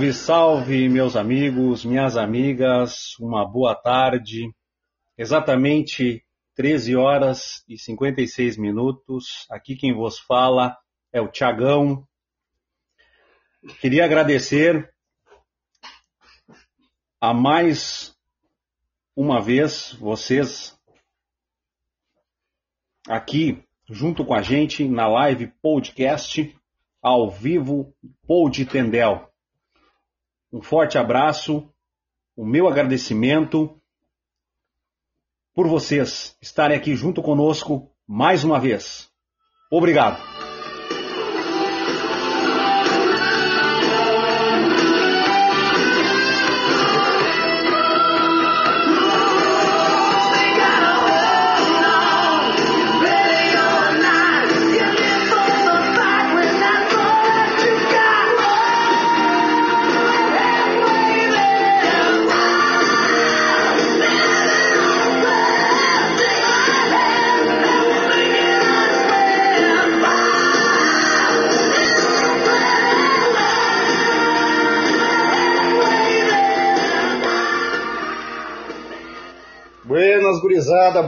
Salve, salve, meus amigos, minhas amigas, uma boa tarde. Exatamente 13 horas e 56 minutos. Aqui quem vos fala é o Tiagão. Queria agradecer a mais uma vez vocês aqui junto com a gente na live podcast ao vivo Pod Tendel. Um forte abraço, o meu agradecimento por vocês estarem aqui junto conosco mais uma vez. Obrigado.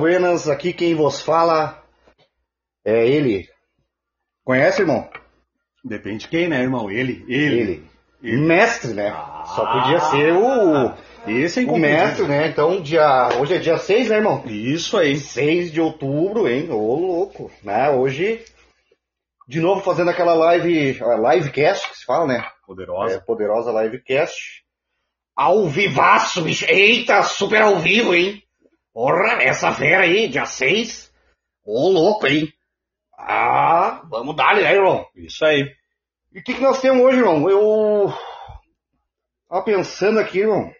Buenas. Aqui quem vos fala é ele. Conhece, irmão? Depende de quem, né, irmão? Ele, ele. Ele. Mestre, né? Só podia ser o, Esse é o mestre, né? Então, dia, hoje é dia 6, né, irmão? Isso aí. 6 de outubro, hein? Ô, louco. Né? Hoje, de novo fazendo aquela live, livecast que se fala, né? É, Poderosa. poderosa livecast. Ao vivaço, bicho. Eita, super ao vivo, hein? Porra, essa fera aí, dia 6. Ô, louco, hein? Ah, vamos dar, né, irmão? Isso aí. E o que, que nós temos hoje, irmão? Eu tava pensando aqui, irmão.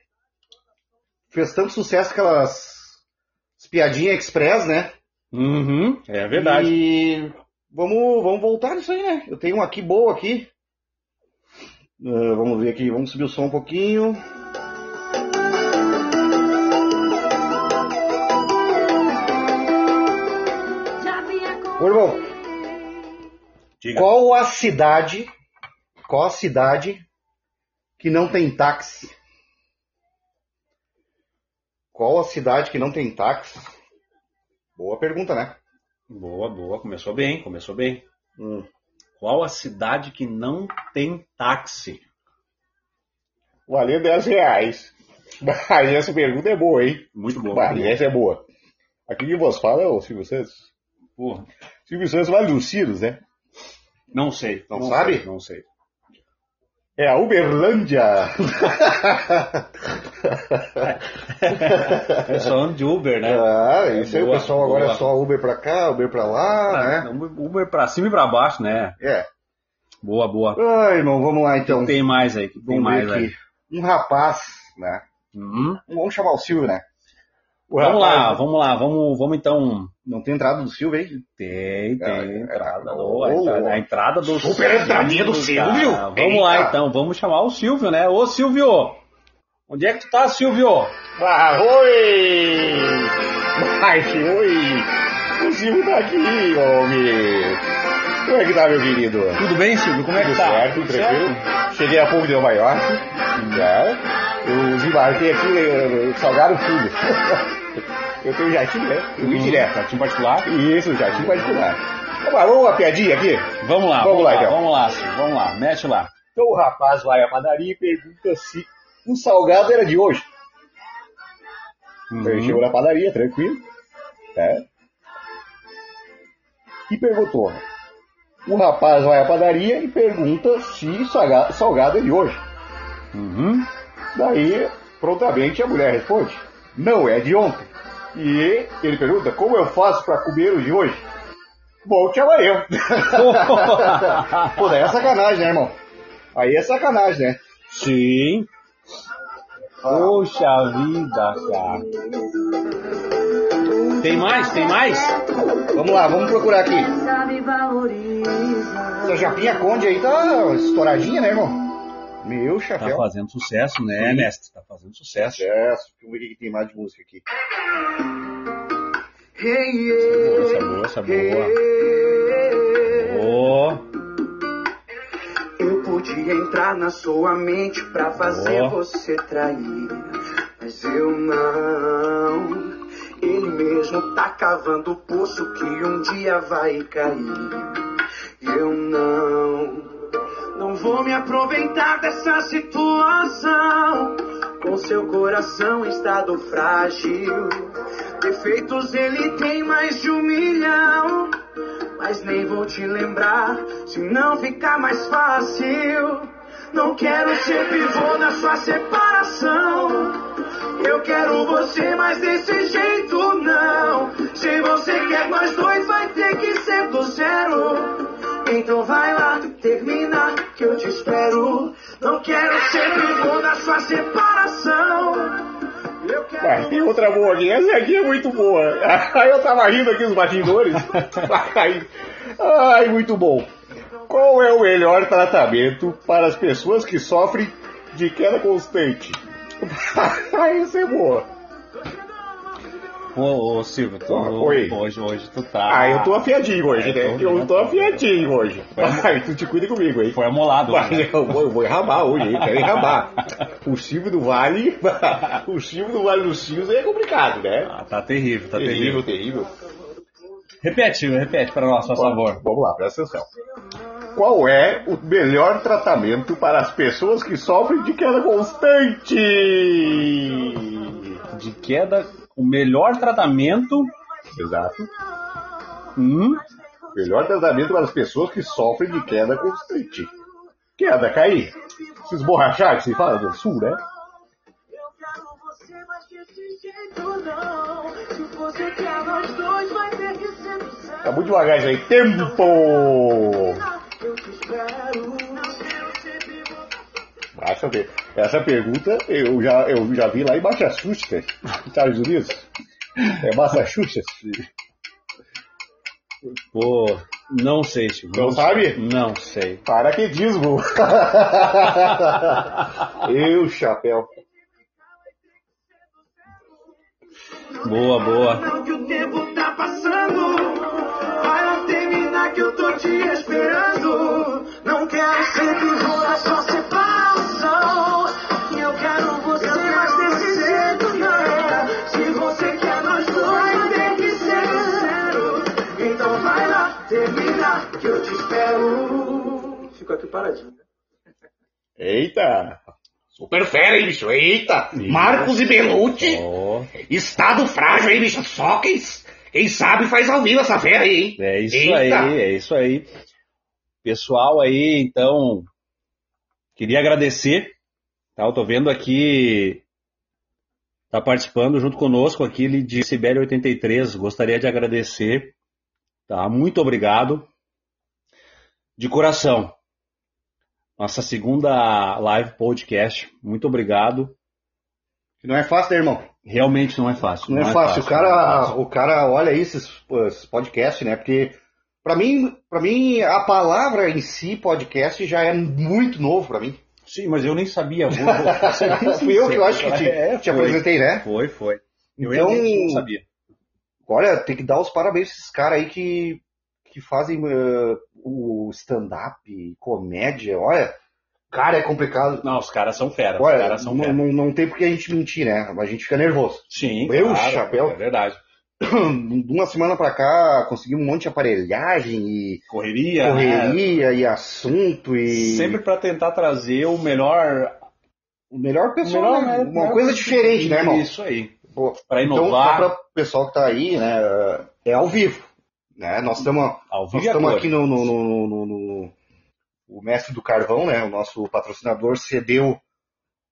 Fez tanto sucesso aquelas piadinhas express, né? Uhum, é verdade. E vamos, vamos voltar nisso aí, né? Eu tenho uma aqui boa aqui. Ah, vamos ver aqui, vamos subir o som um pouquinho. Ô, irmão, Diga. qual a cidade, qual a cidade que não tem táxi? Qual a cidade que não tem táxi? Boa pergunta, né? Boa, boa. Começou bem, começou bem. Hum. Qual a cidade que não tem táxi? Valeu 10 reais. Mas essa pergunta é boa, hein? Muito boa. Boa. essa é boa. Aqui que vos fala é o Silvio Santos. Porra, Silvio Santos vale dos Ciros, né? não sei. Não sabe? sei, não sei. É a Uberlândia. É só ando de Uber, né? ah, isso aí, o boa, pessoal agora boa. é só Uber pra cá, Uber pra lá, né? Uber pra cima e pra baixo, né? É. Boa, boa. Ah, irmão, vamos lá então. Tem mais aí, que tem Vamos mais aí. Um rapaz, né? Uhum. Vamos chamar o Silvio, né? Vamos lá, vamos lá, vamos, vamos então. Não tem entrada do Silvio, hein? Tem, tem. É, entrada, é, do- a, entrada, a entrada do Super entradinha do Silvio. cara. Vamos lá então, vamos chamar o Silvio, né? Ô Silvio! Onde é que tu tá, Silvio? Ah, oi! Mas, oi! O Silvio tá aqui, homem! Como é que tá, meu querido? Tudo bem, Silvio? Como é que Tudo tá? certo, Tudo tranquilo. certo? Cheguei há pouco de Nova York. Já. Eu desembarquei aqui eh, Salgado Filho. Eu tenho jatinho, né? Eu vim Uhum. direto. Jatinho particular? Isso, jatinho particular. Vamos lá, vamos uma piadinha aqui? Vamos lá, Vamos vamos, lá, lá, então. vamos lá, vamos lá, mete lá. Então o rapaz vai à padaria e pergunta se o salgado era de hoje. Uhum. Ele chegou na padaria, tranquilo. Né? E perguntou. O rapaz vai à padaria e pergunta se salga- salgado é de hoje. Uhum. Daí, prontamente, a mulher responde: Não, é de ontem. E ele pergunta: Como eu faço para comer o de hoje? Volte amanhã. Pô, daí é sacanagem, né, irmão? Aí é sacanagem, né? Sim. Poxa vida, cara. Tem mais? Tem mais? Vamos lá, vamos procurar aqui. Essa Japinha Conde aí tá estouradinha, né, irmão? Meu Tá chapéu. fazendo sucesso, né, Sim. mestre? Tá fazendo sucesso. Sucesso. Deixa eu ver o que tem mais de música aqui. Hey, Essa é boa, essa é boa. Oh, Eu queria entrar na sua mente pra fazer Ó. você trair. Mas eu não. Ele mesmo tá cavando o poço que um dia vai cair. Eu não. Não vou me aproveitar dessa situação. Com seu coração em estado frágil. Defeitos ele tem mais de um milhão. Mas nem vou te lembrar, se não ficar mais fácil. Não quero ser pivô na sua separação. Eu quero você, mas desse jeito não. Se você quer nós dois, vai ter que ser do zero. Então vai lá, espero. Não quero ser pivô na sua separação. Ué, tem outra boa aqui. Essa aqui é muito boa. Aí eu tava rindo aqui nos bastidores. Ai, ai, muito bom. Qual é o melhor tratamento para as pessoas que sofrem de queda constante? Isso é boa. Ô, ô Silvio, tu, oi. hoje, hoje tu tá. Ah, eu tô afiadinho hoje, É, né? tô Eu tô afiadinho hoje. Ai, tu te cuida comigo, hein? Foi amolado. Vai, né? eu, vou, eu vou enrabar hoje, hein? Quero enrabar. O Silvio do Vale, o Silvio do Vale dos Sinos é complicado, né? Ah, tá terrível, tá terrível, terrível. terrível. Repete, repete para nós, por favor. Vamos lá, presta atenção. Qual é o melhor tratamento para as pessoas que sofrem de queda constante? De queda, o melhor tratamento. Exato. Hum, Melhor tratamento para as pessoas que sofrem de queda constante. Queda, cair. Se esborrachar, que se fala do sul, né? Eu quero você, mas desse jeito não. Se você quer nós dois, vai ter que ser do zero. Tá muito devagar isso aí. Tempo! Ver. Essa pergunta eu já, eu já vi lá em Massachusetts, Estados Unidos. É Massachusetts. pô, não sei, Silvio. Não sei. sabe? Não sei. Paraquedismo. eu, chapéu. Boa, boa. Não que o tempo tá passando. Vai terminar que eu tô te esperando. Não quero ser pivô na Eita. Super fera, hein, bicho? Eita. Marcos e Belucci. Ó, Estado frágil, hein, bicho? Só quem, quem sabe faz ao vivo essa fera aí, hein? é isso Eita. aí, é isso aí. Pessoal aí, então, queria agradecer. Tá, eu tô vendo aqui, tá participando junto conosco aqui ele de Sibéria 83. Gostaria de agradecer. Tá, muito obrigado. De coração. Nossa segunda live podcast. Muito obrigado. Não é fácil, né, irmão? Realmente não é fácil. Não, é, fácil. O não é cara, fácil. o cara olha aí esses, esses podcasts, né? Porque pra mim, para mim a palavra em si podcast já é muito novo pra mim. Sim, mas eu nem sabia. Vou, vou Fui eu que eu acho que te. É, te apresentei, né? Foi, foi. Eu Então- não sabia. Olha, tem que dar os parabéns esses caras aí que, que fazem eh, o stand-up, comédia. Olha, cara, é complicado. Não, os caras são fera. os Olha, caras são não, fera. não, não tem por que a gente mentir, né? A gente fica nervoso. Sim, Eu, claro, chapéu. É verdade. De uma semana pra cá, conseguimos um monte de aparelhagem e Correria, né? correria e assunto e Sempre para tentar trazer o melhor. o melhor pessoal, melhor né? né? uma Melhor coisa diferente, né, irmão? Isso aí. Pô, Para Então, inovar. só para o pessoal que tá aí, né, é ao vivo, né? Nós estamos aqui no, no, no, no- o mestre do carvão, né? O nosso patrocinador cedeu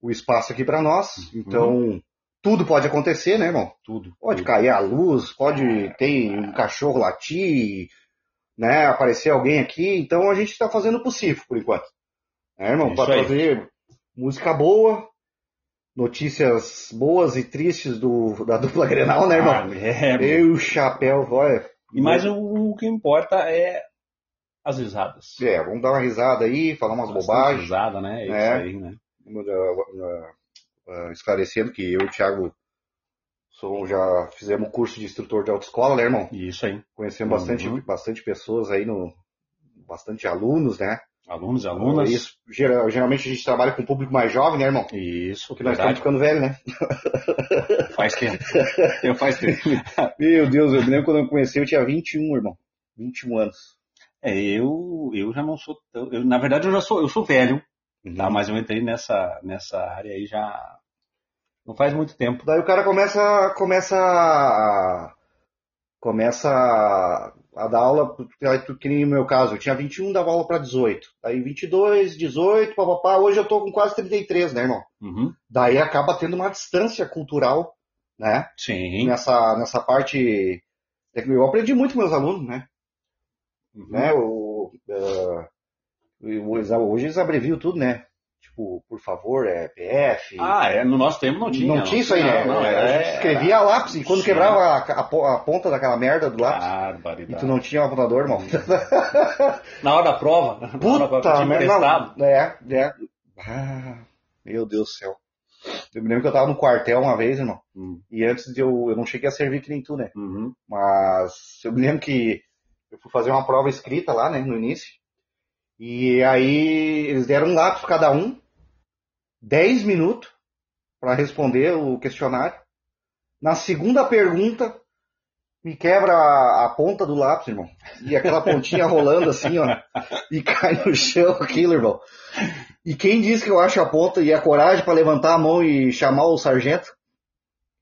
o espaço aqui para nós. Então tudo pode acontecer, né, irmão? Tudo. Pode tudo. cair a luz, pode ter um cachorro latir, né? Aparecer alguém aqui. Então a gente está fazendo o possível por enquanto, né, irmão? Para trazer música boa, notícias boas e tristes do, da dupla Grenal, né, irmão? Ah, é, Eu, chapéu, olha. E mais o, o que importa é as risadas. É, vamos dar uma risada aí, falar umas Bastante bobagens. risada, né? É, É. isso aí, né? Ah, ah, esclarecendo que eu e o Thiago sou, já fizemos curso de instrutor de autoescola, né, irmão? Isso aí. Conhecemos bastante, Uhum. bastante pessoas aí, no, bastante alunos, né? Alunos e alunas. Isso, geral- geralmente a gente trabalha com um público mais jovem, né, irmão? Isso, Porque nós estamos ficando velho, né? Faz tempo. Eu faz tempo. Meu Deus, eu me lembro quando eu comecei, eu tinha 21, irmão. 21 anos. É, eu, eu já não sou tão. Eu, na verdade, eu já sou, eu sou velho, tá? Mas eu entrei nessa, nessa área aí já não faz muito tempo. Daí o cara começa, começa começa a, dar aula, que nem no meu caso, eu tinha 21, dava aula para 18. Daí 22, 18, papapá, hoje eu tô com quase 33, né, irmão? Uhum. Daí acaba tendo uma distância cultural, né? Sim. Nessa, nessa parte. Eu aprendi muito com meus alunos, né? Uhum. né? O, eles- hoje eles abreviam tudo, né? Tipo, por favor, é PF. Ah, é, no nosso tempo não tinha. não tinha isso aí, né? Não, não, a é, gente escrevia a lápis e quando quebrava a, a a ponta daquela merda do lápis, e Barbaridade. tu não tinha um apontador, irmão. Na hora da prova, na hora da prova, Puta tinha merda. não, É, é. Ah, meu Deus do céu. Eu me lembro que eu tava no quartel uma vez, irmão. Hum, E antes de eu. Eu não cheguei a servir que nem tu, né? uhum. Mas eu me lembro que eu fui fazer uma prova escrita lá, né, no início. E aí eles deram um lápis cada um, 10 minutos para responder o questionário. Na segunda pergunta, me quebra a, a ponta do lápis, irmão. E aquela pontinha rolando assim, ó. E cai no chão aquilo, irmão. E quem disse que eu acho a ponta e a coragem para levantar a mão e chamar o sargento?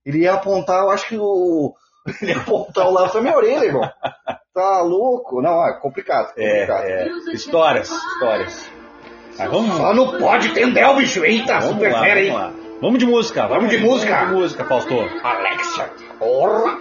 Ele ia apontar, eu acho que o. Ele apontar o lápis na minha orelha, irmão. Tá louco? Não, é complicado. É, complicado. é, histórias, histórias. Mas vamos, Só não pode tender o bicho, eita, vamos super lá, fera, vamos hein? lá. Vamos de música. Vamos de música. Vamos de música, Fausto. Alexia, porra!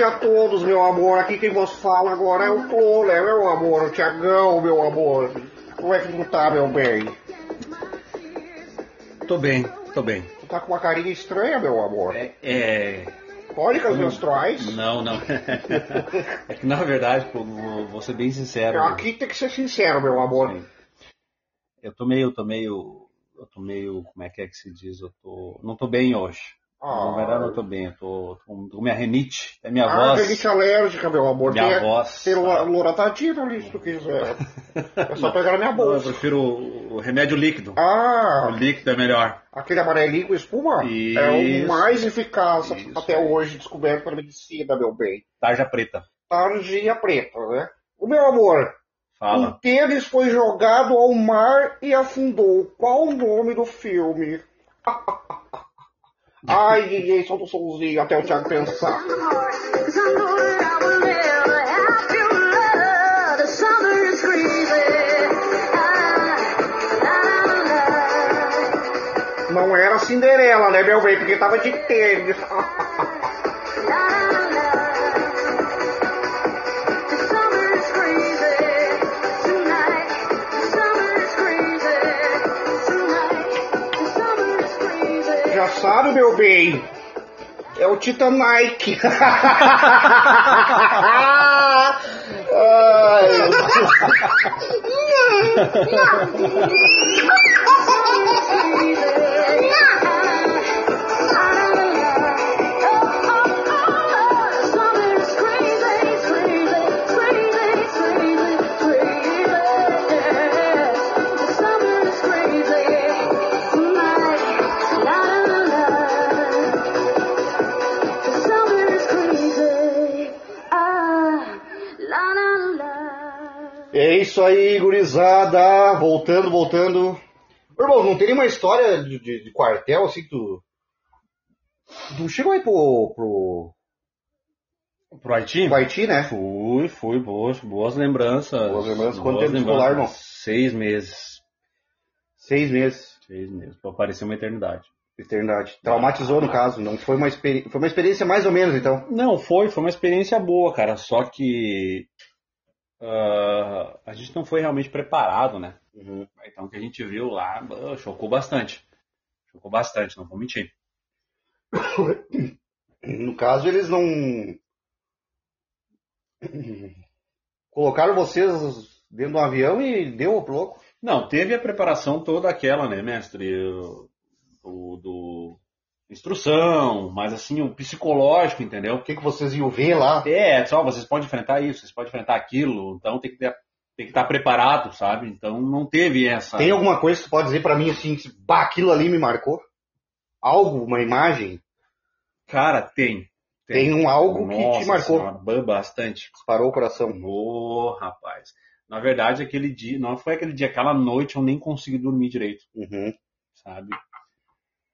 Tarde a todos, meu amor. Aqui quem vos fala agora é o Clô, né, meu amor? O Tiagão, meu amor. Como é que tu tá, meu bem? Tô bem, tô bem. Tu tá com uma carinha estranha, meu amor. É. é... Cólicas menstruais? Não, não. é que na verdade, pô, vou, vou ser bem sincero. Aqui tem que ser sincero, meu amor. Sim. Eu tô meio, eu tô meio. Eu tô meio. Como é que é que se diz? Eu tô. Não tô bem hoje. Verdade, não tô bem. Eu tô, tô com minha renite. É minha ah, voz. renite alérgica, meu amor. Minha tem, voz. Tem lo- loratadina ali, se tu quiser. É só pegar na minha Não, eu bolsa. prefiro o, o remédio líquido. O Ah, líquido é melhor. aquele amarelinho com espuma Isso. é o mais eficaz Isso até hoje descoberto pela medicina, meu bem. Tarja preta. Tarjinha preta, né? O meu amor, um Fala. tênis foi jogado ao mar e afundou. Qual o nome do filme? Ai, ninguém solta o somzinho até o Thiago pensar. Não era Cinderela, né, meu bem? Porque tava de tênis. Meu bem? É o Titan Nike. Ai. isso aí, gurizada. Voltando, voltando. Irmão, não tem nenhuma história de, de- de quartel assim que tu. Tu chegou aí pro, pro, Pro Haiti? pro Haiti, né? Fui, fui, boas, boas lembranças. Boas lembranças. Quanto Boas tempo lá, irmão? Seis meses. Seis meses. Seis meses. Pra parecer uma eternidade. Eternidade. Traumatizou, no caso. Não foi uma, experi... foi uma experiência mais ou menos, então. Não, foi, foi uma experiência boa, cara. Só que ah, a gente não foi realmente preparado, né? Então o que a gente viu lá ah, chocou bastante. Chocou bastante, não vou mentir. No caso, eles não. Colocaram vocês dentro de um avião e deu pro louco. Não, teve a preparação toda aquela, né, mestre? O, do instrução, mas assim, o psicológico, entendeu? O que, que vocês iam ver lá? É, só vocês podem enfrentar isso, vocês podem enfrentar aquilo, então tem que ter, tem que estar preparado, sabe? Então não teve essa. Tem alguma coisa que tu pode dizer pra mim assim, que, bah, aquilo ali me marcou? Algo, uma imagem? Cara, tem. Tem um algo que Nossa te marcou. Senhora, ba- bastante. Disparou o coração. Ô, rapaz. Na verdade, aquele dia, não foi aquele dia, aquela noite eu nem consegui dormir direito, Uhum. sabe?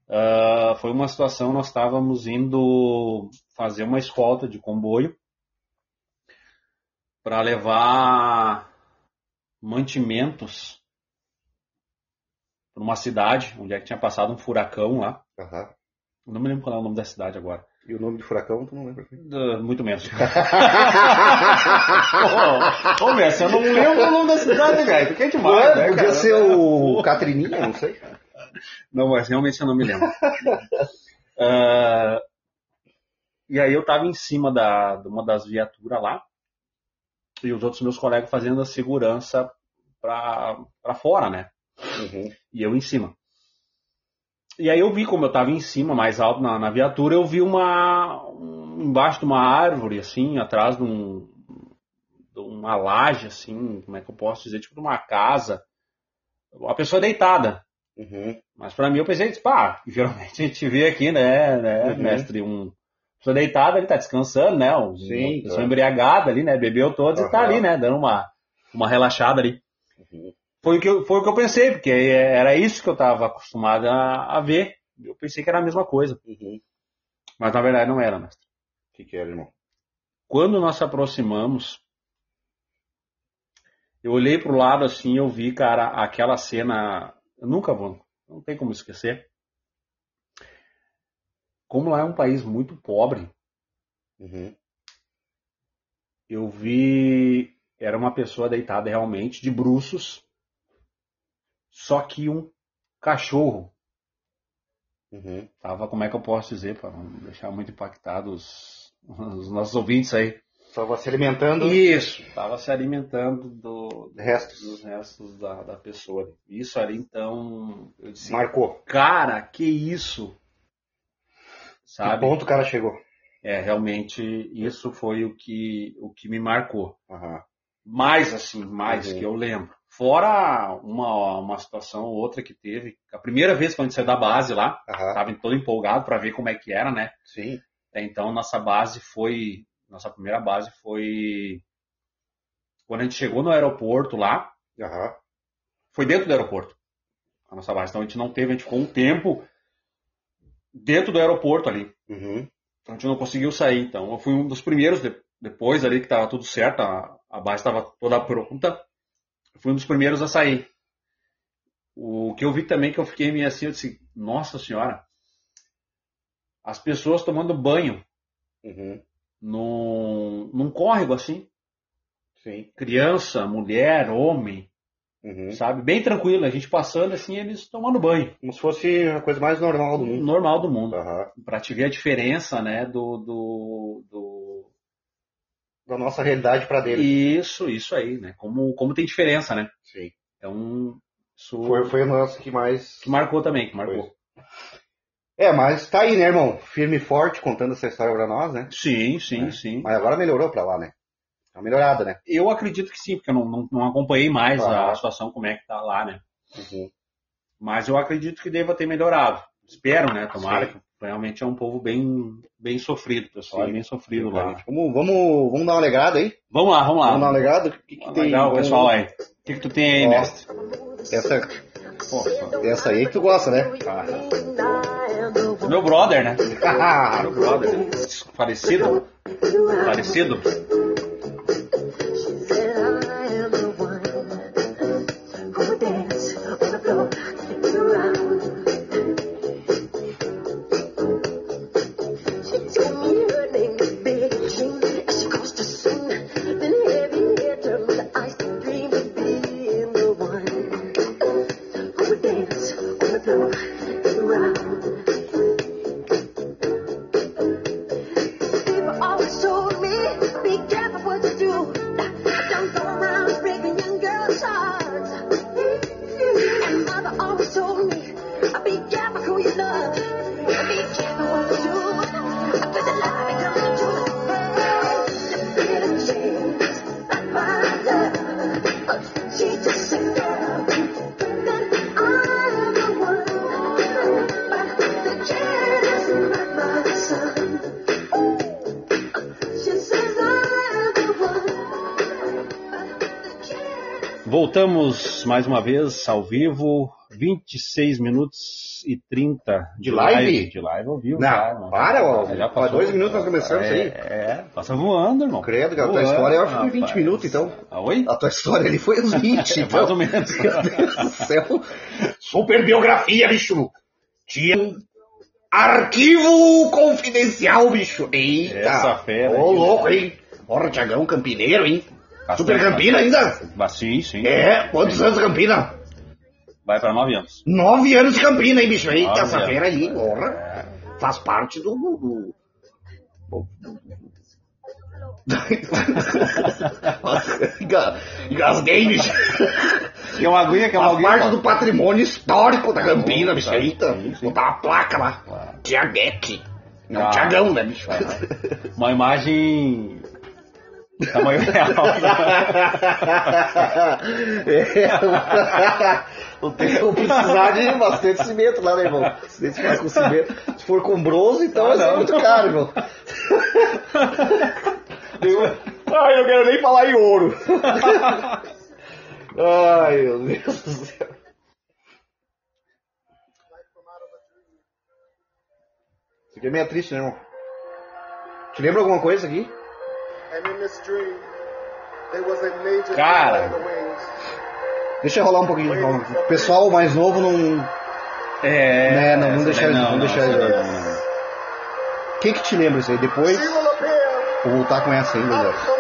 Ah, foi uma situação, nós estávamos indo fazer uma escolta de comboio para levar mantimentos para uma cidade onde é que tinha passado um furacão lá. Aham. Não me lembro qual é o nome da cidade agora. E o nome do furacão, tu não lembra? Ah, Muito menos. Ô, ô, Messi, eu não lembro o nome da cidade, velho. Tu quer demais, Ué, né, podia cara? ser o Catrininha, não sei. Não, mas realmente eu não me lembro. Ah, e aí eu tava em cima da, de uma das viaturas lá e os outros meus colegas fazendo a segurança pra, pra fora, né? Uhum. E eu em cima. E aí eu vi, como eu tava em cima, mais alto na, na viatura, eu vi uma. um- embaixo de uma árvore, assim, atrás de, um, de uma laje, assim, como é que eu posso dizer? Tipo de uma casa. Uma pessoa deitada. Uhum. Mas pra mim eu pensei, pá, geralmente a gente vê aqui, né, né, Uhum. mestre, um pessoa deitada, ele tá descansando, né? Um, Sim, uma pessoa claro. embriagada ali, né? Bebeu todos e tá ali, né? Dando uma, uma relaxada ali. Uhum. Foi o, que eu, foi o que eu pensei, porque era isso que eu tava acostumado a, a ver. Eu pensei que era a mesma coisa. Uhum. Mas na verdade não era, mestre. O que, que era, irmão? Quando nós se aproximamos, eu olhei pro lado assim, eu vi, cara, aquela cena. Eu nunca vou, não tem como esquecer. Como lá é um país muito pobre, Uhum. Eu vi. Era uma pessoa deitada realmente, de bruços. Só que um cachorro. Uhum. Tava, como é que eu posso dizer, para não deixar muito impactados os nossos ouvintes aí. Tava se alimentando Isso, tava se alimentando do, restos. dos restos da, da pessoa. Isso ali, então, eu disse, Marcou. cara, que isso? Que Sabe? ponto o cara chegou? É, realmente, isso foi o que, o que me marcou. Aham. Mais assim, mais Uhum. que eu lembro. Fora uma, uma situação ou outra que teve. A primeira vez que a gente saiu da base lá, Aham. tava todo empolgado para ver como é que era, né? Sim. Até então, nossa base foi. Nossa primeira base foi. Quando a gente chegou no aeroporto lá, Aham. foi dentro do aeroporto. A nossa base. Então a gente não teve, a gente ficou um tempo dentro do aeroporto ali. Uhum. Então a gente não conseguiu sair. Então eu fui um dos primeiros, de- depois ali que tava tudo certo, a, a base estava toda pronta. Eu fui um dos primeiros a sair. O que eu vi também que eu fiquei meio assim, eu disse, nossa senhora, as pessoas tomando banho Uhum. Num, num córrego assim, Sim. criança, mulher, homem, Uhum. sabe? Bem tranquilo, a gente passando assim, eles tomando banho. Como se fosse a coisa mais normal do mundo. Normal do mundo. Aham. Pra te ver a diferença, né, do, do, do... Da nossa realidade pra dele. Isso, isso aí, né? Como, como tem diferença, né? Sim. Então, isso Foi, foi o nosso que mais. que marcou também, que marcou. É, mas tá aí, né, irmão? Firme e forte, contando essa história pra nós, né? Sim, sim, É. sim. Mas agora melhorou pra lá, né? Tá melhorada, né? Eu acredito que sim, porque eu não, não, não acompanhei mais Ah. a situação, como é que tá lá, né? Uhum. Mas eu acredito que deva ter melhorado. Espero, né? Tomara Sim. que realmente é um povo bem, bem sofrido, pessoal Sim. é bem sofrido lá. Vamos, vamos, vamos dar uma legada aí? Vamos lá, vamos lá. Vamos dar uma legada? O que, que tem? Legal, Vamos- pessoal aí. O que, que tu tem aí, Ó. mestre? Essa, essa aí que tu gosta, né? Meu brother, né? Meu brother. Parecido? Parecido? People Voltamos mais uma vez ao vivo, 26 minutos e 30 De live? De live ao vivo. Não, já, irmão. para, ó. Já Faz dois minutos nós começamos é, aí. É, passa voando, irmão. Credo, cara, a tua história eu acho que foi 20 rapaz. minutos, então. Ah, oi? A tua história ali foi uns 20, É, então. mais ou menos. Meu Deus do céu. Super biografia, bicho. Tinha um arquivo confidencial, bicho. Eita. Essa fera Ô, louco, hein? Porra, Tiagão, Campineiro, hein? Super Bastante, Campina ainda? Mas sim, sim. É, quantos anos de Campina? Vai pra 9 anos. Nove anos de Campina, hein, bicho? Eita, Nove essa anos. fera aí, porra. Faz parte do... do... Enga- Engasguei, bicho. Que uma aguinha, que é uma aguinha. parte do patrimônio histórico da Campina, bicho. Sim, Eita, sim, sim. botar uma placa lá. Tiaguete. Não, Ah. Tiagão, né, bicho? Uma imagem. Tamanho real. É. O tempo precisar de bastante cimento lá, né, irmão? Se for com cimento, se for com bronze, então vai ser não. muito caro, irmão. Ai, não quero nem falar em ouro. Ai, meu Deus do céu. Isso aqui é meio triste, né, irmão? Te lembra alguma coisa aqui? Cara. Deixa rolar um pouquinho. calma. O pessoal mais novo não. É. Né, não, não ele- não não. O que que te lembra isso aí? Depois. Vou voltar com essa ainda, Zé.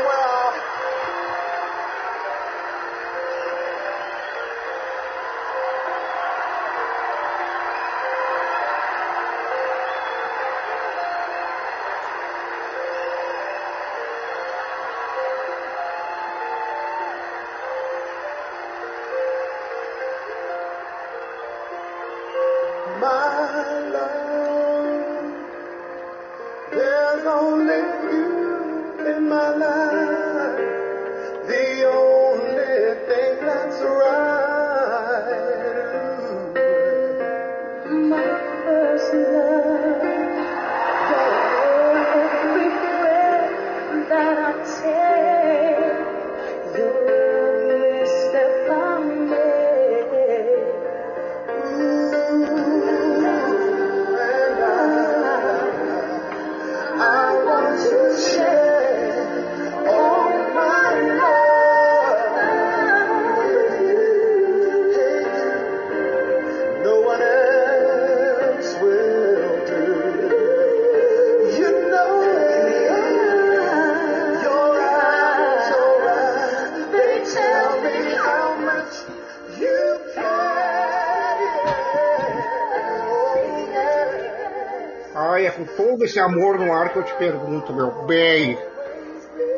Esse amor no ar que eu te pergunto, meu bem.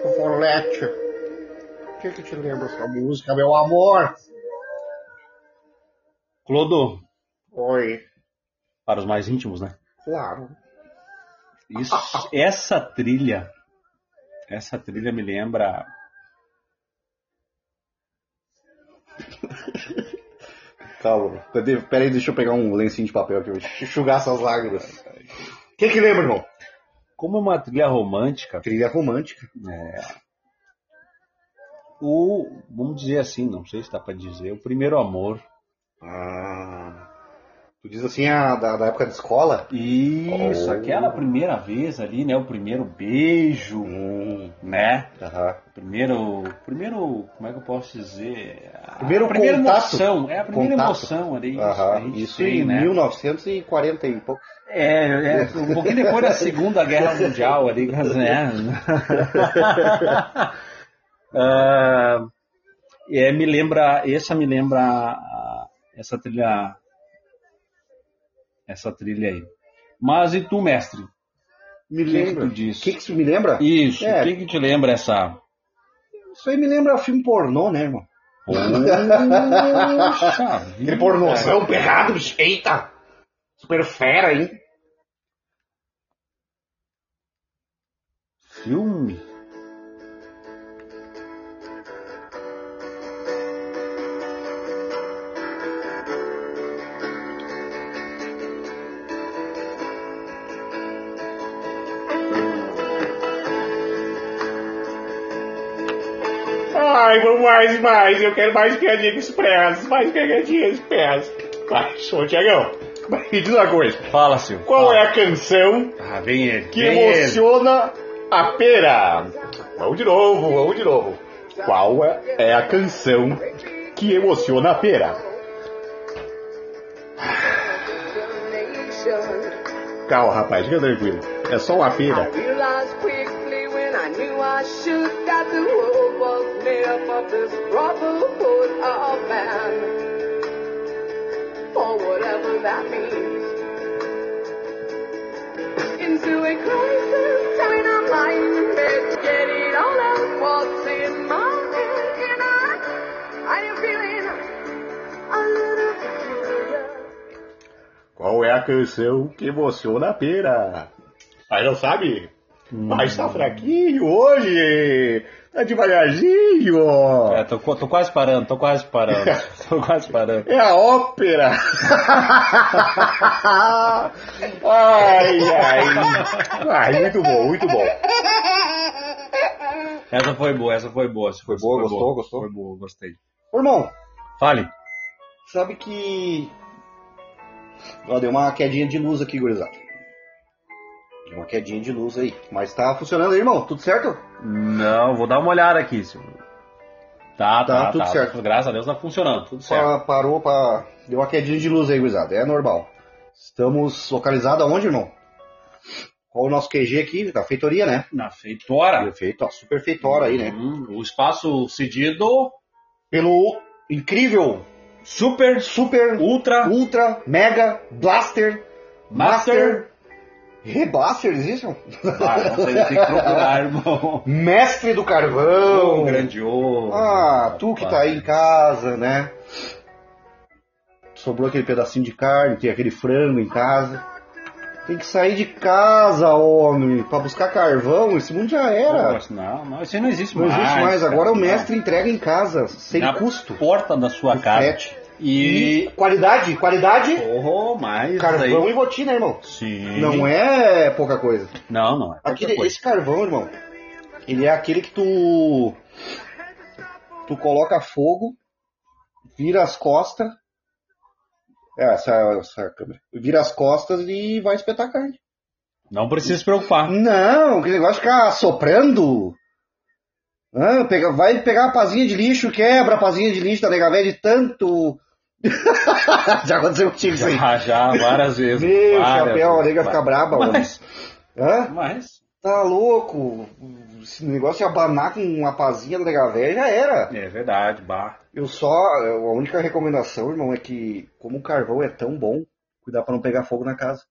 Fofolete. O que que te lembra essa música, meu amor? Clodo, Oi. para os mais íntimos, né? Claro. Isso, essa trilha, essa trilha me lembra. Calma. Peraí, peraí, deixa eu pegar um lencinho de papel aqui. Vou enxugar essas lágrimas. O que que lembra, irmão? Como é uma trilha romântica, Trilha romântica. o, vamos dizer assim, não sei se dá pra dizer, o primeiro amor. Ah. Tu diz assim, a, da, da época de escola? Isso, Oh. aquela primeira vez ali, né? O primeiro beijo, Hum. né? Aham. Primeiro, primeiro, como é que eu posso dizer? A Primeiro primeira contato. emoção, é a primeira Contato. emoção ali. isso a Aham. gente Isso tem, em né? 1940 e pouco. É, é, um pouquinho depois da Segunda Guerra Mundial ali, né? Ah, é, me lembra, essa me lembra ah, essa trilha, essa trilha aí. Mas e tu, mestre? Me que que lembra. O que que isso me lembra? Isso, É. o que que te lembra essa? Isso aí me lembra filme pornô, né, irmão? Poxa Aquele pornozão pegado, bicho. Eita! Super fera, hein? Filme? Ai, vamos mais e mais. Eu quero mais piadinhas expressas. Mais piadinhas expressas. Vai, ô Tiagão. Me diz uma coisa. Fala, Silvio. Qual fala. é a canção Ah, vem ele. que vem ele. emociona a pera? Vamos de novo, vamos de novo. Qual é- é a canção que emociona a pera? Calma, rapaz, fica tranquilo. É só uma I pera. realized quickly when I made up of this brotherhood of man. Or whatever that means. Into a crisis, to get it all out what's in my head. And I, I am feeling a little peculiar. Qual é a canção que emociona a pera? Mas não sabe? Mas tá fraquinho hoje! Tá devagarzinho! É, tô, tô quase parando, tô quase parando. tô quase parando. É a ópera! ai, ai! Ai, muito bom, muito bom. Essa foi boa, essa foi boa. Essa Foi boa, gostou, gostou? Foi boa, gostei. Ô, irmão, Fale. sabe que. Ó, deu uma quedinha de luz aqui, gurizada. Uma quedinha de luz aí. Mas tá funcionando aí, irmão? Tudo certo? Não, vou dar uma olhada aqui, Silvio. Tá, Tá, tá, tudo tá. certo. Graças a Deus tá funcionando, tudo certo. Pa- parou pra. Deu uma quedinha de luz aí, gurizada. É normal. Estamos localizados aonde, irmão? Qual o nosso QG aqui? Da feitoria, né? Na feitora. Perfeito, ó, super feitora aí, né? Hum, o espaço cedido Pelo incrível, super, super, ultra, ultra, mega, blaster, master. Reblaster, existe? um? Ah, não sei, tem que procurar, irmão. Mestre do carvão. Grandioso. Ah, tu que tá aí em casa, né? Sobrou aquele pedacinho de carne, tem aquele frango em casa. Tem que sair de casa, homem, pra buscar carvão. Esse mundo já era. Não, não, isso aí não existe Não mais. existe mais. Agora o Não. mestre entrega em casa, sem Na custo. porta da sua casa. E. E qualidade, qualidade, Oh, mais. carvão aí. e botina, irmão. Sim. Não é pouca coisa. Não, não é. Aquele, coisa. esse carvão, irmão, ele é aquele que tu tu coloca fogo, vira as costas, é, essa, essa câmera, vira as costas e vai espetar carne. Não precisa se preocupar. Não, aquele negócio de ficar soprando. Ah, pega, vai pegar a pazinha de lixo, quebra a pazinha de lixo da nega velha de tanto. Já aconteceu contigo isso aí. Já, já, várias vezes. Meu várias chapéu, a nega fica braba. Mas, Hã? mas, Tá louco? Esse negócio de abanar com uma pazinha da nega velha já era. é verdade, bah. Eu só. A única recomendação, irmão, é que, como o carvão é tão bom, cuidar pra não pegar fogo na casa.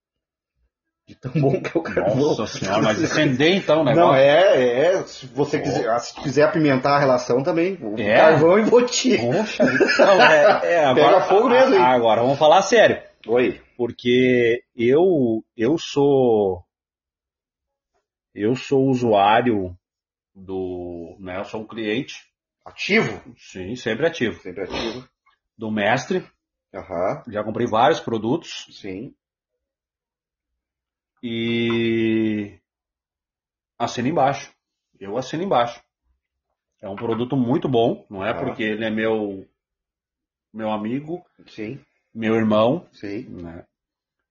De tão bom que é o carvão. Nossa senhora, mas acender então o negócio. Não, é, é. Se você quiser, ah, se quiser apimentar a relação também, É? carvão e botinha. Poxa, não, é, é, agora, Pega fogo mesmo, hein? Agora, vamos falar sério. Oi. Porque eu, eu sou, eu sou usuário do, né, eu sou um cliente, Ativo? sim, sempre ativo, Sempre ativo. do mestre, Aham, já comprei vários produtos sim. E assino embaixo, eu assino embaixo. É um produto muito bom, não é Ah. porque ele é meu, meu amigo, Sim, meu irmão, sim. né?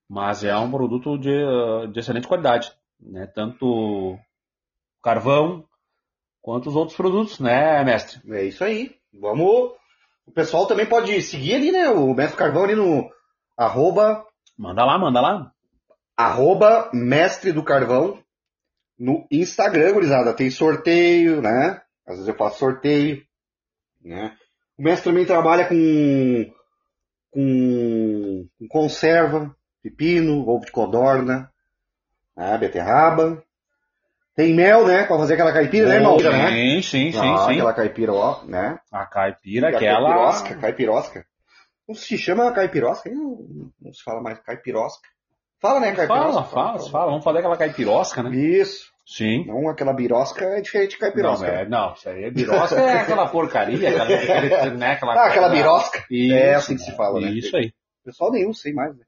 Mas é um produto de, de excelente qualidade, né? Tanto carvão quanto os outros produtos, né, mestre? É isso aí. Vamos. O pessoal também pode seguir ali, né? O Mestre Carvão ali no arroba, Manda lá, manda lá. Arroba Mestre do Carvão no Instagram, gurizada. Tem sorteio, né? Às vezes eu faço sorteio, né? O mestre também trabalha com, com, com conserva, pepino, ovo de codorna, né? beterraba. Tem mel, né? Pra fazer aquela caipira, né, irmão? né? Sim, sim, sim, Ah, sim. Aquela caipira, ó, né? A caipira, a aquela. Caipirosca, caipirosca. Não se chama caipirosca, não, não se fala mais caipirosca. Fala, né, caipirosca? Fala, fala, fala. Vamos fazer aquela caipirosca, né? Isso. Sim. Não, aquela birosca é diferente de Não, caipirosca. é, não, isso aí é birosca, é aquela porcaria, aquela, aquele, né, aquela, Ah, aquela birosca. Isso, É assim que se fala, né? Isso aí. Pessoal usa, sei mais, né?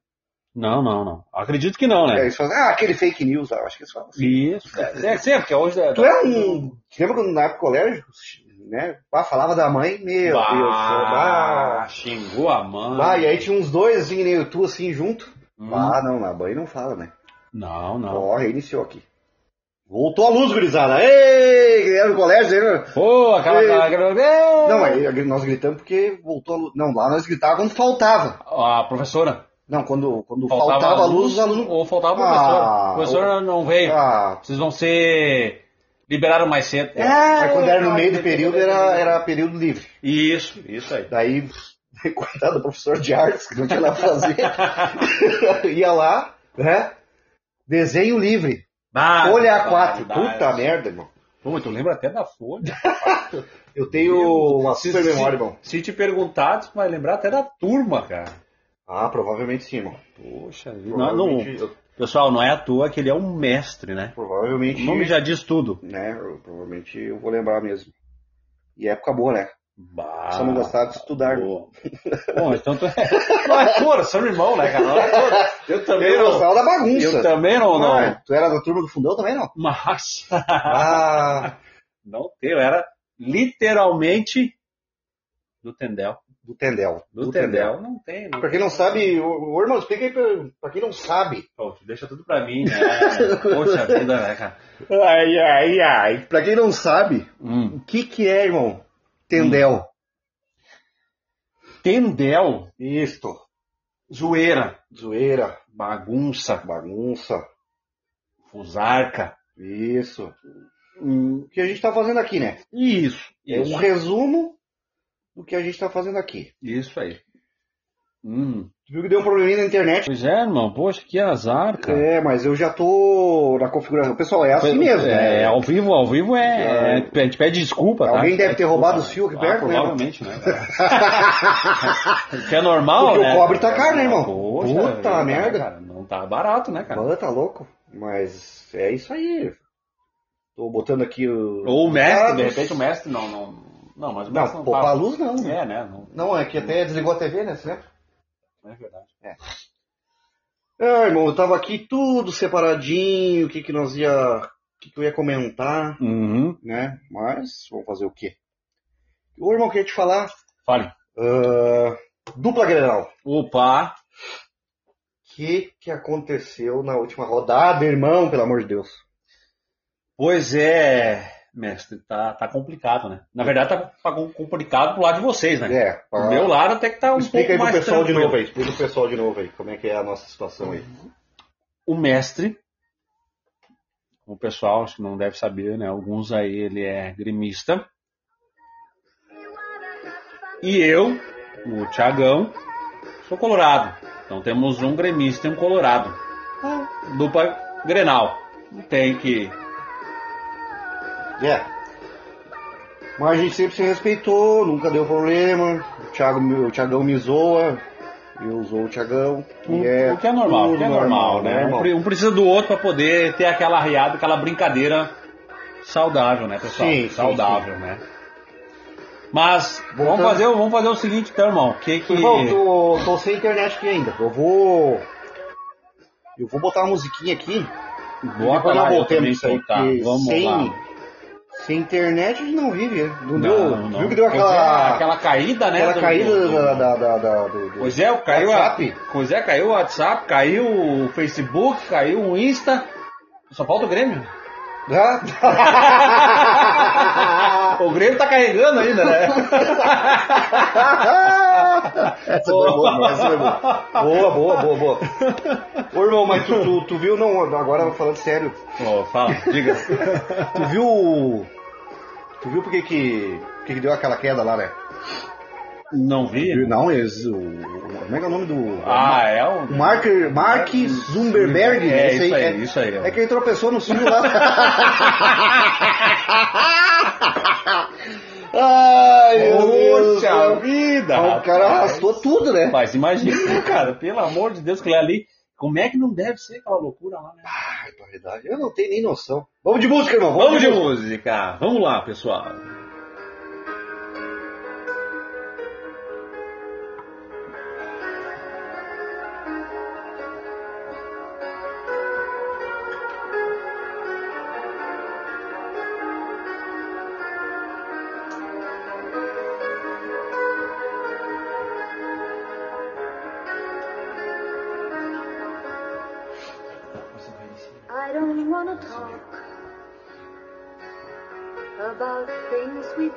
Não, não, não. Acredito que não, É, né? falam, ah, aquele fake news, ah, acho que eles falam assim. Isso. É, é, sim, porque hoje é. Tu é um... Lembra quando na época do colégio, né? Ah, falava da mãe, meu Deus. Bah, Ah, xingou a mãe. ah, e aí tinha uns dois, assim, eu, tu, assim, junto. Hum. Ah, não, na mãe não fala, né? Não, não. Ó, reiniciou aqui. Voltou a luz, gurizada. Ei, era no colégio, né? Pô, aquela. Ei. Não, aí nós gritamos porque voltou a luz. Não, lá nós gritávamos quando faltava. A professora. Não, quando, quando Faltava, faltava, a luz, os alunos. Ou faltava a professora. Ah, a professora não veio. Ah, Vocês vão ser liberados mais cedo. É, Aí quando era no meio do período, era, era período livre. Isso, isso aí. Daí, coitado do professor de artes, que não tinha nada pra fazer, ia lá, né? Desenho livre. Ah, Folha A4. barbaridade. Puta merda, irmão. Pô, mas tu lembra até da folha. Eu tenho uma super memória, irmão. Se te perguntar, tu vai lembrar até da turma, cara. Ah, provavelmente sim, irmão. Poxa vida. Não, não- eu- pessoal, não é à toa que ele é um mestre, né? provavelmente, O nome já diz tudo. né? eu- provavelmente eu vou lembrar mesmo. E época boa, né? Bah, Só não gostava de estudar. Bom, então tu é. Não é porra, somos irmão, né, cara? Não é. Eu também Eu não. gostava da bagunça. Eu também não, não. Ah, tu era da turma do fundão também, não? Mas. Ah, Não, eu era literalmente do Tendel. do Tendel. Do, Tendel. Não tem, não. Pra quem não sabe, o, o irmão, explica aí pra, pra quem não sabe. Pô, tu deixa tudo pra mim, né? Poxa vida, né, cara? Ai, ai, ai. Pra quem não sabe, Hum. o que que é, irmão? Tendel. Tendel, Isto. zoeira, Zoeira, bagunça, bagunça. Fusarca. Isso. Hum, O que a gente tá fazendo aqui, né? Isso. É um resumo do que a gente tá fazendo aqui. isso aí. Hum. Tu viu que deu um probleminha na internet? Pois é, irmão. Poxa, que azar, cara. É, mas eu já tô na configuração. Pessoal, é assim mesmo, É, né? ao vivo, ao vivo é. é- a gente pede desculpa, tá? Alguém deve Pede ter roubado os fios aqui perto, ah, né? Provavelmente, né? que é normal, Porque o né? cobre tá caro, né, irmão? Poxa, Puta é, merda. Cara, não tá barato, né, cara? Mano, tá louco. Mas é isso aí. Tô botando aqui o. Ou o mestre, dados. de repente o mestre não. Não, não mas o Não, mestre não, poupar tá- a luz não. É, né? Não, Não, é que até desligou a TV, né? Você é verdade. Ah, irmão, eu tava aqui tudo separadinho, o que que nós ia. O que que eu ia comentar, Uhum. né? Mas, vamos fazer o quê? Ô, irmão, queria te falar. Fale. ah, dupla Grenal. Opa! O que que aconteceu na última rodada, irmão, pelo amor de Deus? Pois é, mestre, tá, tá complicado, né? Na verdade, tá, tá com- complicado pro lado de vocês, né? É, O meu lado até que tá um Explica pouco aí pro mais pessoal de tranquilo. novo aí, explica pro pessoal de novo aí, como é que é a nossa situação aí. O mestre, o pessoal acho que não deve saber, né? Alguns aí ele é gremista. E eu, o Tiagão, sou colorado. Então temos um gremista e um colorado. Dupla Grenal. Tem que. É. Mas a gente sempre se respeitou, nunca deu problema. O, Thiago, o Thiagão me zoa, eu zoo o Thiagão. Um, é o que é normal, o que é normal, né? Um, normal. pre- um precisa do outro para poder ter aquela riada, aquela brincadeira saudável, né, pessoal? Sim, sim, saudável, né? Mas vamos Voltando- fazer, vamos fazer o seguinte, então, irmão. Que que Irmão, tô, tô sem internet aqui ainda. Eu vou. Eu vou botar uma musiquinha aqui. Bota lá, também isso aí. tá, Vamos sem, lá. Sem internet a gente não vive. Não, Não, deu. não. Viu que deu aquela. é, aquela caída, né? aquela do- caída do- do- da, da, da, Pois é, caiu a, WhatsApp. pois é, caiu o WhatsApp, caiu o Facebook, caiu o Insta. Só falta o Grêmio. Ah? O Grêmio tá carregando ainda, né? essa foi boa, essa foi boa. Boa, boa, boa, boa. Ô irmão, mas tu, tu, tu viu, não, agora falando sério, Ó, fala, diga. tu viu. Tu viu por que que, deu aquela queda lá, né? Não vi? Não, eles, o, o- como é que é o nome do. Ah, é o. Mark, Mark Zuckerberg. É, isso aí, é, isso aí. É que ele tropeçou no sino lá. Ai, Poxa vida! O cara arrastou tudo, né? Mas imagina, cara, pelo amor de Deus, que ali. Como é que não deve ser aquela loucura lá, né? Ai, barbaridade. Eu não tenho nem noção. Vamos de música, irmão. Vamos de música! Vamos lá, pessoal.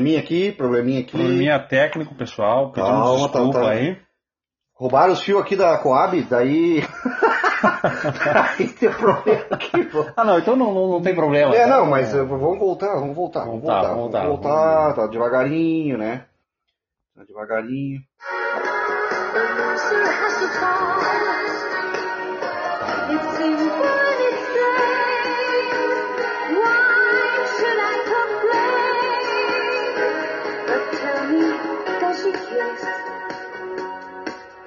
Probleminha aqui, probleminha aqui. Probleminha técnico, pessoal. Calma, tá- desculpa tá- aí. Roubaram os fios aqui da Coab, daí. aí tem problema aqui, pô. Ah, não, então não, não, não tem problema. É, tá? não, mas uh, vamos voltar, vamos voltar, vamos Voltar, voltar, voltar, vamos voltar, tá devagarinho, né? Tá devagarinho. The loser has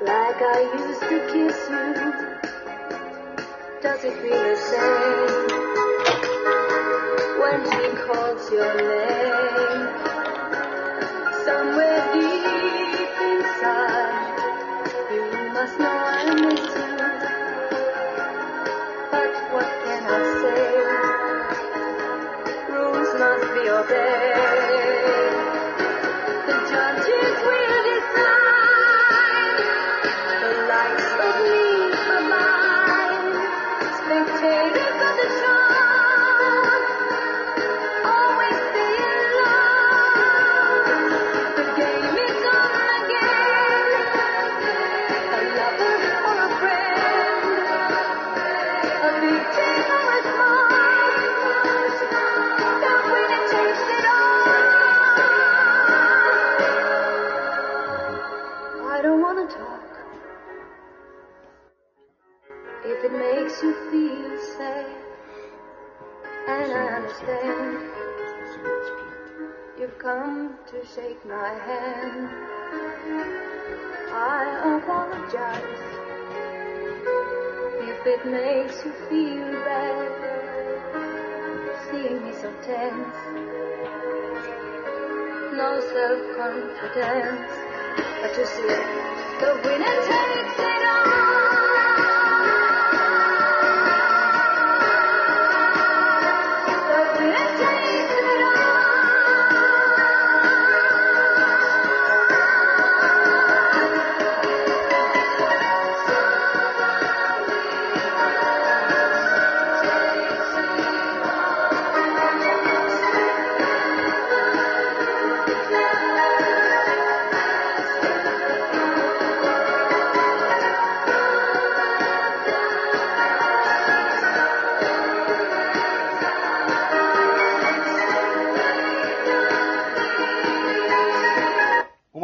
like I used to kiss you? Does it feel the same when she calls your name? Somewhere deep inside, you must know I miss you. But what can I say? Rules must be obeyed. To shake my hand. I apologize if it makes you feel bad. Seeing me so tense, no self-confidence. But you see, the winner takes it all.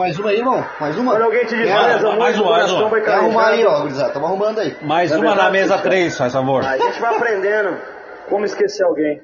Mais uma aí, irmão? Mais uma? Quando alguém te diz, Quer? mais mais uma, mais uma. vai arrumar aí, ó, gurizada. Estamos arrumando aí. Mais Na uma na verdade, mesa cara. 3, faz favor. A gente vai aprendendo como esquecer alguém.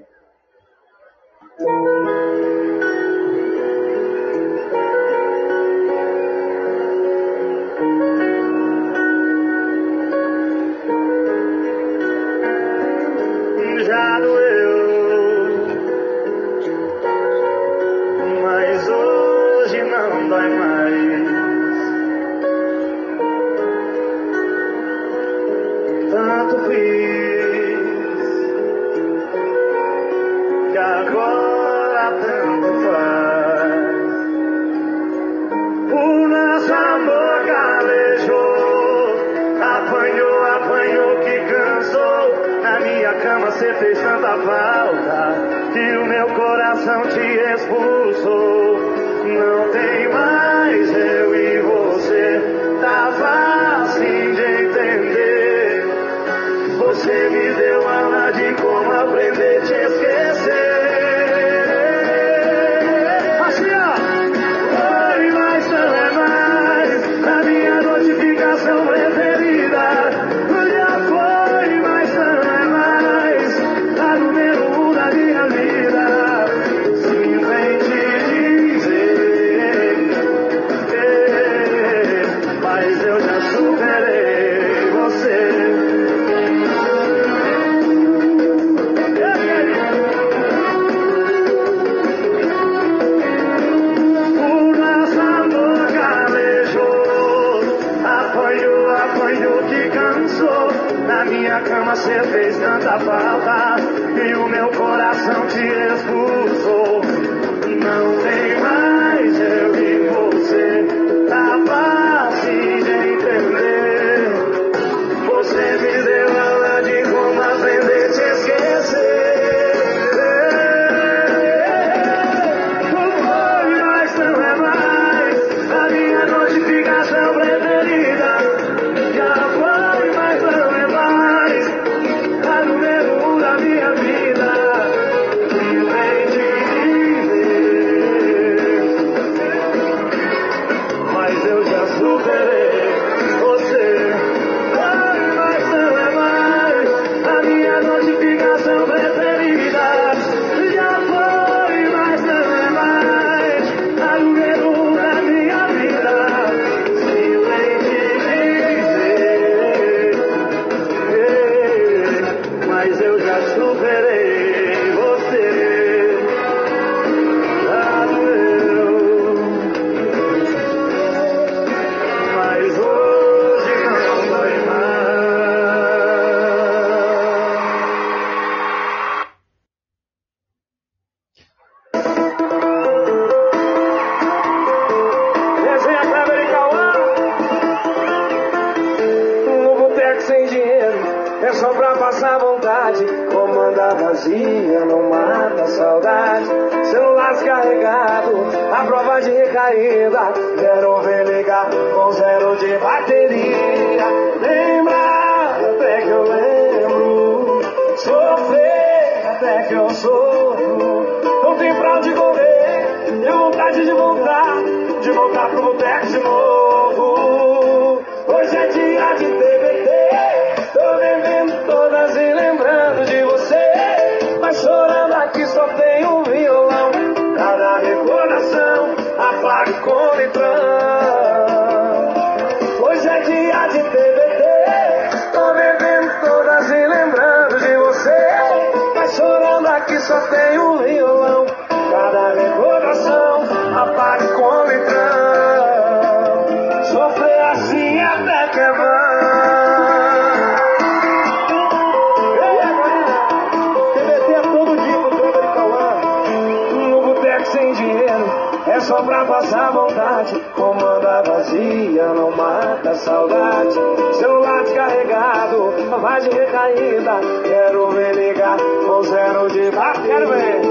pra passar vontade. Comanda vazia, não mata saudade. Celular descarregado, mais de recaída. Quero ver ligar com zero de bar. Quero ver.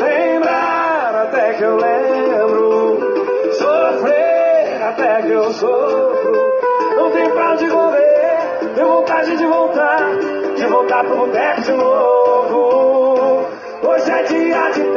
Lembrar até que eu lembro. Sofrer até que eu sofro. Não tem pra onde correr. Tem vontade de voltar. De voltar pro boteco de novo. Hoje é dia de